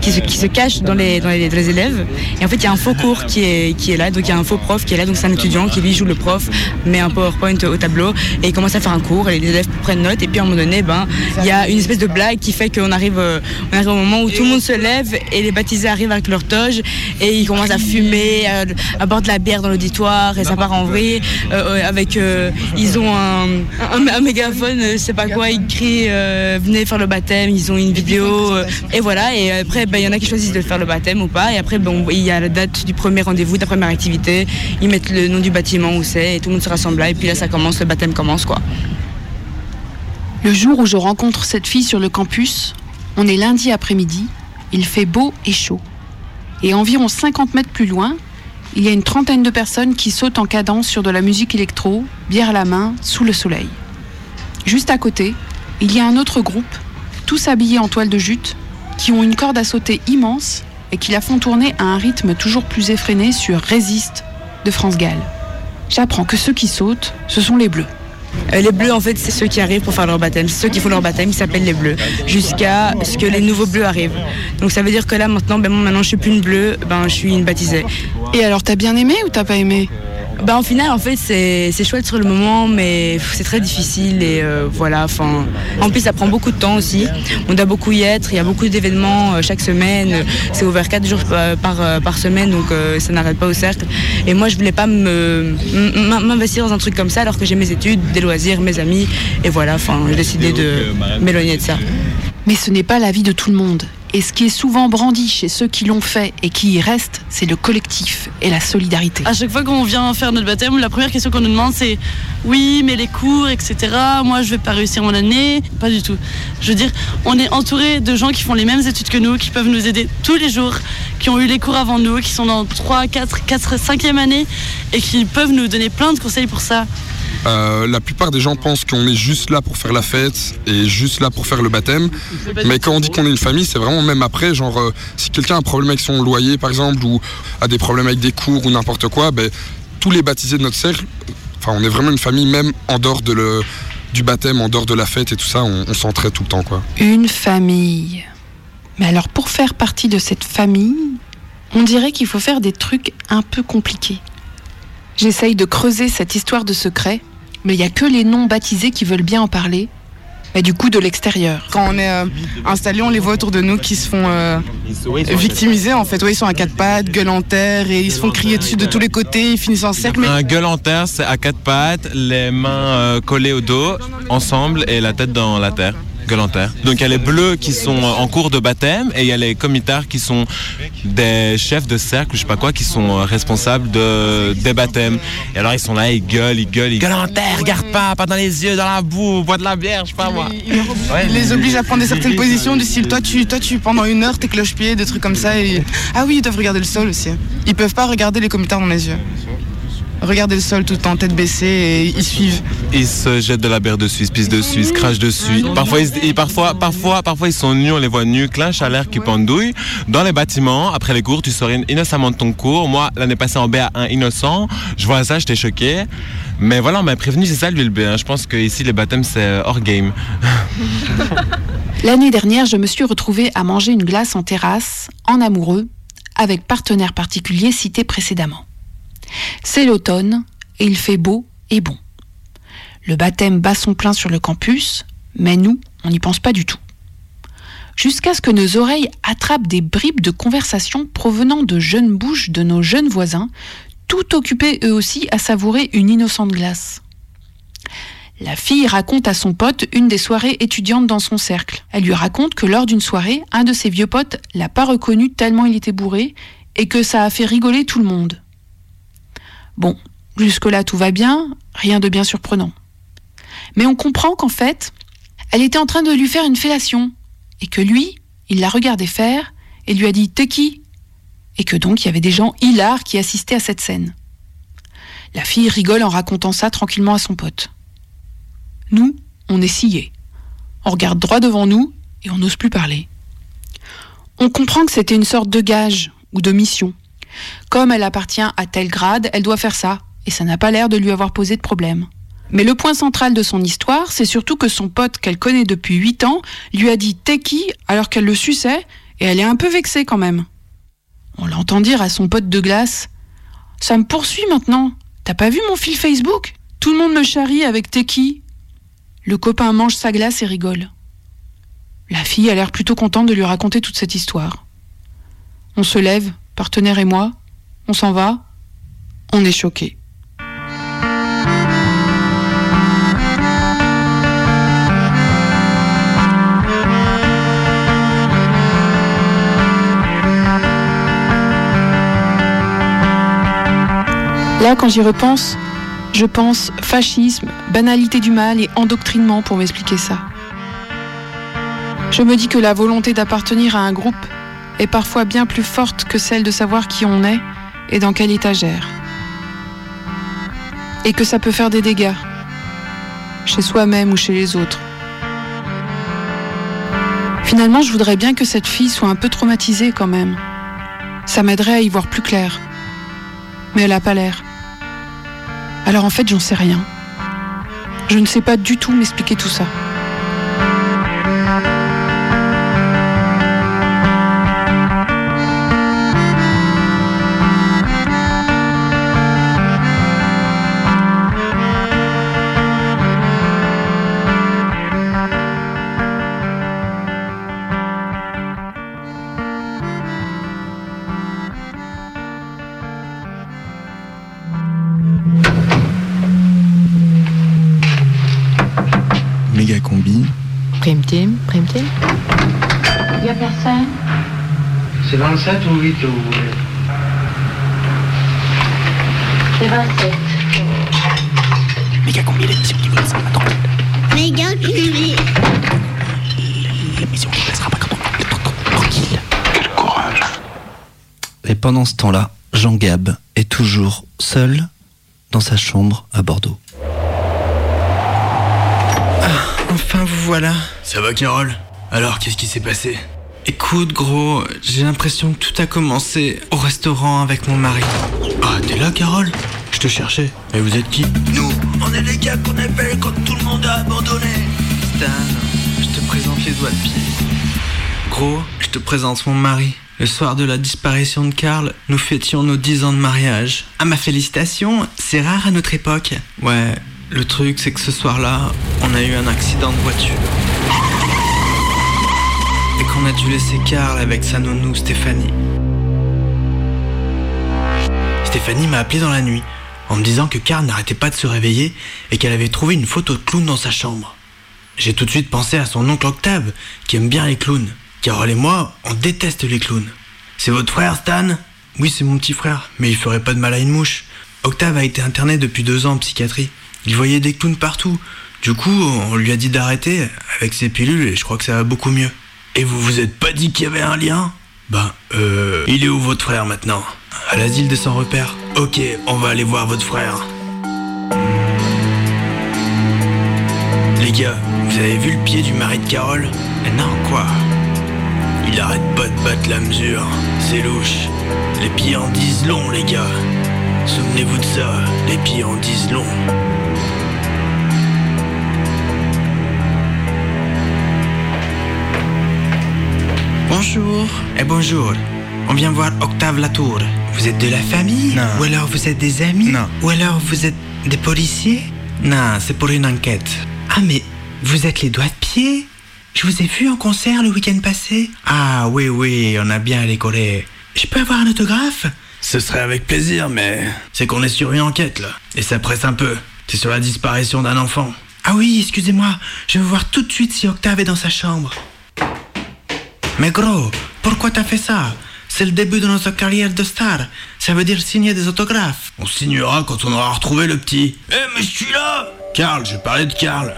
qui se, qui se cachent dans les, dans, les, dans les élèves. Et en fait, il y a un faux cours qui est, qui est là. Donc il y a un faux prof qui est là. Donc c'est un étudiant qui lui joue le prof, met un PowerPoint au tableau et il commence à faire un cours. Et les élèves prennent note. Et puis à un moment donné, ben, il y a une espèce de blague qui fait qu'on arrive, euh, on arrive au moment où tout le monde se lève et les baptisés arrivent avec leur toge et ils commencent à fumer, à, à boire de la bière dans l'auditoire et ça part en vrille. Euh, euh, avec, euh, ils ont un, un, un mégaphone, euh, je sais pas quoi, ils crient euh, venez faire le baptême, ils ont une vidéo euh, et voilà. Et après, ben, il y en a qui choisissent de faire le baptême ou pas. Et après, bon, il y a la date du premier rendez-vous, de la première activité. Ils mettent le nom du bâtiment où c'est et tout le monde se rassemble là. Et puis là, ça commence, le baptême commence quoi. Le jour où je rencontre cette fille sur le campus, on est lundi après-midi, il fait beau et chaud. Et environ 50 mètres plus loin, il y a une trentaine de personnes qui sautent en cadence sur de la musique électro, bière à la main, sous le soleil. Juste à côté, il y a un autre groupe, tous habillés en toile de jute, qui ont une corde à sauter immense et qui la font tourner à un rythme toujours plus effréné sur Résiste de France Gall. J'apprends que ceux qui sautent, ce sont les bleus. Euh, les bleus, en fait, c'est ceux qui arrivent pour faire leur baptême. Ceux qui font leur baptême, ils s'appellent les bleus. Jusqu'à ce que les nouveaux bleus arrivent. Donc ça veut dire que là, maintenant, ben, maintenant, je suis plus une bleue, ben, je suis une baptisée. Et alors, t'as bien aimé ou t'as pas aimé? Ben, au final, en fait, c'est chouette sur le moment, mais c'est très difficile et euh, voilà. Enfin, en plus, ça prend beaucoup de temps aussi. On doit beaucoup y être. Il y a beaucoup d'événements euh, chaque semaine. C'est ouvert quatre jours par, par, euh, par semaine, donc euh, ça n'arrête pas au cercle. Et moi, je voulais pas m'investir dans un truc comme ça, alors que j'ai mes études, des loisirs, mes amis, et voilà. Enfin, j'ai décidé de m'éloigner de ça. Mais ce n'est pas la vie de tout le monde. Et ce qui est souvent brandi chez ceux qui l'ont fait et qui y restent, c'est le collectif et la solidarité. À chaque fois qu'on vient faire notre baptême, la première question qu'on nous demande c'est oui, mais les cours, etc. Moi, je vais pas réussir mon année. Pas du tout. Je veux dire, on est entouré de gens qui font les mêmes études que nous, qui peuvent nous aider tous les jours, qui ont eu les cours avant nous, qui sont dans 3, 4, 4, 5e année et qui peuvent nous donner plein de conseils pour ça. Euh, la plupart des gens pensent qu'on est juste là pour faire la fête et juste là pour faire le baptême. Mais quand on dit qu'on est une famille, c'est vraiment même après, genre euh, si quelqu'un a un problème avec son loyer par exemple ou a des problèmes avec des cours ou n'importe quoi, ben, tous les baptisés de notre cercle, enfin on est vraiment une famille même en dehors du baptême, en dehors de la fête et tout ça, on, on s'entraide tout le temps quoi. Une famille. Mais alors pour faire partie de cette famille, on dirait qu'il faut faire des trucs un peu compliqués. J'essaye de creuser cette histoire de secret, mais il n'y a que les non baptisés qui veulent bien en parler. Et du coup de l'extérieur. Quand on est euh, installé, on les voit autour de nous qui se font euh, victimiser en fait. Ouais, ils sont à quatre pattes, gueule en terre et ils se font crier dessus de tous les côtés, ils finissent en cercle. Mais... Un gueule en terre, c'est à quatre pattes, les mains euh, collées au dos, ensemble et la tête dans la terre. Donc il y a les bleus qui sont en cours de baptême et il y a les comitards qui sont des chefs de cercle, je sais pas quoi, qui sont euh, responsables de, des baptêmes. Et alors ils sont là, ils gueulent, ils gueulent, ils gueulent en terre, regarde pas, pas dans les yeux, dans la boue, bois de la bière, je sais pas moi. Ils les obligent à prendre des certaines positions du style toi tu, toi tu pendant une heure tes cloche-pieds, des trucs comme ça. Et... Ah oui, ils doivent regarder le sol aussi. Ils peuvent pas regarder les comitards dans les yeux. Regarder le sol tout en tête baissée et ils suivent. Ils se jettent de la bière dessus, ils se pissent dessus, ils se crachent dessus. Parfois, ils, et parfois, parfois, parfois, ils sont nus, on les voit nus, clinche à l'air qui pendouille. Dans les bâtiments, après les cours, tu sors in- innocemment de ton cours. Moi, l'année passée en BA1 innocent, je vois ça, j'étais choqué. Mais voilà, on m'a prévenu, c'est ça l'ULB. hein. Je pense que ici les baptêmes, c'est euh, hors game. [LAUGHS] L'année dernière, je me suis retrouvée à manger une glace en terrasse, en amoureux, avec partenaire particulier cité précédemment. C'est l'automne et il fait beau et bon. Le baptême bat son plein sur le campus, mais nous, on n'y pense pas du tout. Jusqu'à ce que nos oreilles attrapent des bribes de conversation provenant de jeunes bouches de nos jeunes voisins, tout occupés eux aussi à savourer une innocente glace. La fille raconte à son pote une des soirées étudiantes dans son cercle. Elle lui raconte que lors d'une soirée, un de ses vieux potes l'a pas reconnu tellement il était bourré et que ça a fait rigoler tout le monde. Bon, jusque-là tout va bien, rien de bien surprenant. Mais on comprend qu'en fait, elle était en train de lui faire une fellation et que lui, il l'a regardé faire et lui a dit T'es qui? Et que donc il y avait des gens hilars qui assistaient à cette scène. La fille rigole en racontant ça tranquillement à son pote. Nous, on est sciés. On regarde droit devant nous et on n'ose plus parler. On comprend que c'était une sorte de gage ou de mission. Comme elle appartient à tel grade, elle doit faire ça, et ça n'a pas l'air de lui avoir posé de problème. Mais le point central de son histoire, c'est surtout que son pote qu'elle connaît depuis 8 ans lui a dit T'es qui? alors qu'elle le suçait, et elle est un peu vexée quand même. On l'entend dire à son pote de glace Ça me poursuit maintenant. T'as pas vu mon fil Facebook? Tout le monde me charrie avec T'es Le copain mange sa glace et rigole. La fille a l'air plutôt contente de lui raconter toute cette histoire. On se lève, partenaire et moi, on s'en va, on est choqués. Là, quand j'y repense, je pense fascisme, banalité du mal et endoctrinement pour m'expliquer ça. Je me dis que la volonté d'appartenir à un groupe est parfois bien plus forte que celle de savoir qui on est et dans quelle étagère. Et que ça peut faire des dégâts, chez soi-même ou chez les autres. Finalement, je voudrais bien que cette fille soit un peu traumatisée quand même. Ça m'aiderait à y voir plus clair. Mais elle a pas l'air. Alors en fait, j'en sais rien. Je ne sais pas du tout m'expliquer tout ça. Y a personne? C'est 27 ou 8 que vous voulez C'est 27. Méga combi, l'émission qui vous laissera pas tranquille. Méga culé. L'émission qui vous laissera pas tranquille. Quel courage. Et pendant ce temps-là, Jean Gab est toujours seul dans sa chambre à Bordeaux. enfin vous voilà. Ça va, Carole? Alors, qu'est-ce qui s'est passé? Écoute, gros, j'ai l'impression que tout a commencé au restaurant avec mon mari. Ah, t'es là, Carole? Je te cherchais. Et vous êtes qui? Nous, on est les gars qu'on appelle quand tout le monde a abandonné. Stan, je te présente les doigts de pied. Gros, je te présente mon mari. Le soir de la disparition de Karl, nous fêtions nos 10 ans de mariage. Ah, ma félicitation, c'est rare à notre époque. Ouais, le truc, c'est que ce soir-là, on a eu un accident de voiture. Qu'on a dû laisser Karl avec sa nounou Stéphanie. Stéphanie m'a appelé dans la nuit en me disant que Karl n'arrêtait pas de se réveiller et qu'elle avait trouvé une photo de clown dans sa chambre. J'ai tout de suite pensé à son oncle Octave, qui aime bien les clowns. Carole et moi, on déteste les clowns. C'est votre frère, Stan? Oui, c'est mon petit frère, mais il ferait pas de mal à une mouche. Octave a été interné depuis deux ans en psychiatrie. Il voyait des clowns partout. Du coup, on lui a dit d'arrêter avec ses pilules et je crois que ça va beaucoup mieux. Et vous vous êtes pas dit qu'il y avait un lien? Ben, euh. Il est où votre frère maintenant? À l'asile de sans repère? Ok, on va aller voir votre frère. Les gars, vous avez vu le pied du mari de Carole? Non, quoi? Il arrête pas de battre la mesure. C'est louche. Les pieds en disent long, les gars. Souvenez-vous de ça, les pieds en disent long. Bonjour. Eh bonjour. On vient voir Octave Latour. Vous êtes de la famille? Non. Ou alors vous êtes des amis? Non. Ou alors vous êtes des policiers? Non, c'est pour une enquête. Ah mais vous êtes les doigts de pied? Je vous ai vu en concert le week-end passé. Ah oui oui, on a bien décoré. Je peux avoir un autographe? Ce serait avec plaisir, mais c'est qu'on est sur une enquête là. Et ça presse un peu. C'est sur la disparition d'un enfant. Ah oui, excusez-moi, je veux voir tout de suite si Octave est dans sa chambre. Mais gros, pourquoi t'as fait ça? C'est le début de notre carrière de star. Ça veut dire signer des autographes. On signera quand on aura retrouvé le petit. Eh, mais je suis là Karl, je parlais de Karl.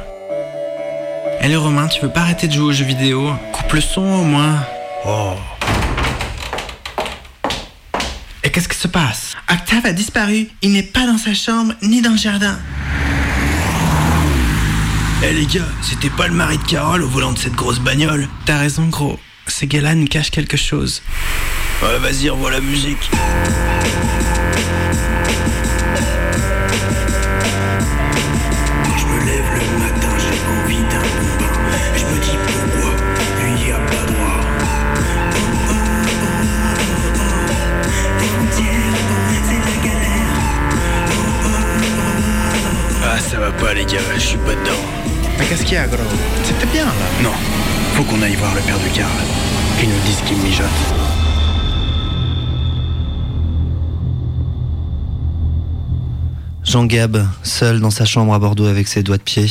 Allez Romain, tu veux pas arrêter de jouer aux jeux vidéo? Coupe le son au moins. Oh. Et qu'est-ce qui se passe? Octave a disparu. Il n'est pas dans sa chambre ni dans le jardin. Eh les gars, c'était pas le mari de Carole au volant de cette grosse bagnole T'as raison gros. Ces gars-là nous cachent quelque chose. Ouais, vas-y, revois la musique. Quand je me lève le matin, j'ai envie d'un bain. Je me dis pourquoi lui y a pas droit. Ah, ça va pas, les gars, je suis pas dedans. Mais qu'est-ce qu'il y a gros? C'était bien là. Non, faut qu'on aille voir le père de Karl. Il nous dit ce qu'il mijote. Jean Gab, seul dans sa chambre à Bordeaux avec ses doigts de pied.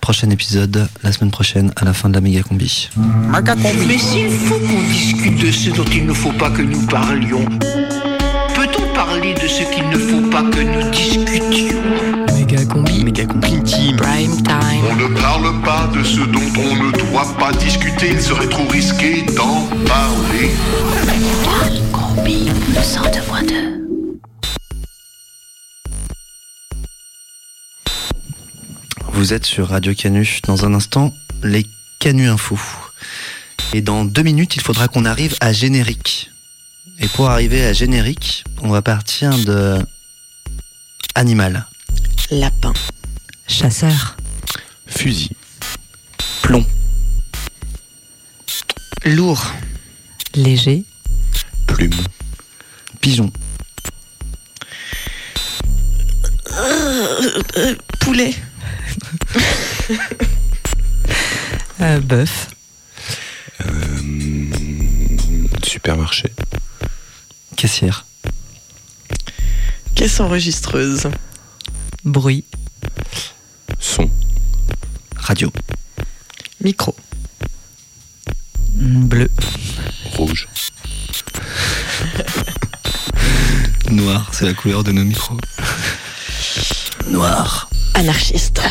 Prochain épisode, la semaine prochaine, à la fin de la méga combi. Mais s'il faut qu'on discute de ce dont il ne faut pas que nous parlions, parler de ce qu'il ne faut pas que nous discutions Méga combi. Méga combi team. Prime time. On ne parle pas de ce dont on ne doit pas discuter, il serait trop risqué d'en parler. Combi, le 102.2. Vous êtes sur Radio Canu. Dans un instant, les Canu Info. Et dans deux minutes, il faudra qu'on arrive à générique. Et pour arriver à générique, on va partir de animal. Lapin. Chasseur. Fusil. Plomb. Lourd. Léger. Plume. Pigeon. Euh, euh, poulet. Euh, Bœuf. Euh, supermarché. Caissière. Caisse enregistreuse. Bruit. Son. Radio. Micro. Bleu. Rouge. [LAUGHS] Noir, c'est la couleur de nos micros. Noir. Anarchiste.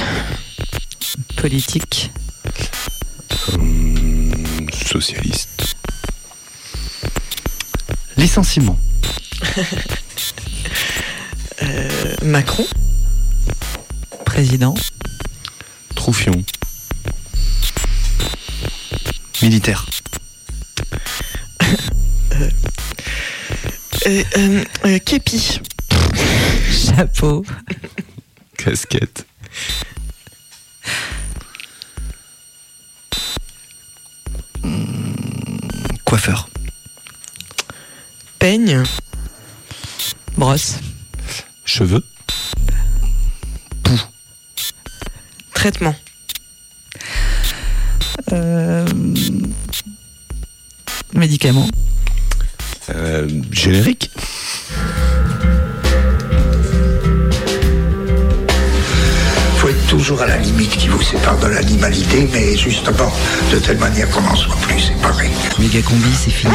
Politique. Hum, socialiste. Licenciement. [LAUGHS] Euh, Macron. Président. Troufion. Militaire. [LAUGHS] Euh, euh, euh, képi. [LAUGHS] Chapeau. Casquette. Coiffeur. Peigne. Brosse. Cheveux. Traitement. Euh, Médicament. Euh, générique. faut être toujours à la limite qui vous sépare de l'animalité, mais justement, de telle manière qu'on n'en soit plus séparés. Méga combi, c'est fini.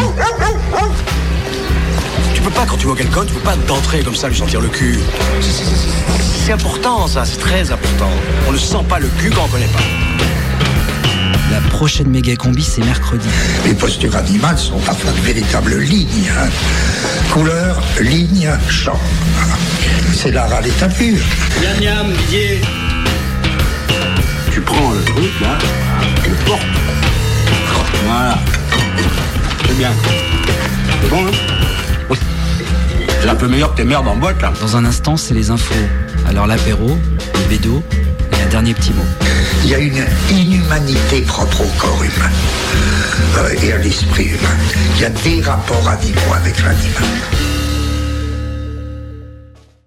Tu peux pas, quand tu vois quelqu'un, tu peux pas d'entrer comme ça, lui sentir le cul. C'est- important, ça, c'est très important. On ne sent pas le cul quand on connaît pas. La prochaine méga combi, c'est mercredi. Les postures animales sont parfois de véritables lignes. hein. Couleur, ligne, champ. C'est l'art à l'état pur. Miam miam, Didier. Tu prends le truc, là, tu le portes. Voilà. C'est bien. C'est bon, hein? C'est un peu meilleur que tes merdes en boîte, là. Dans un instant, c'est les infos. Alors l'apéro, le bédo et un dernier petit mot. Il y a une inhumanité propre au corps humain euh, et à l'esprit humain. Il y a des rapports animaux avec l'animal.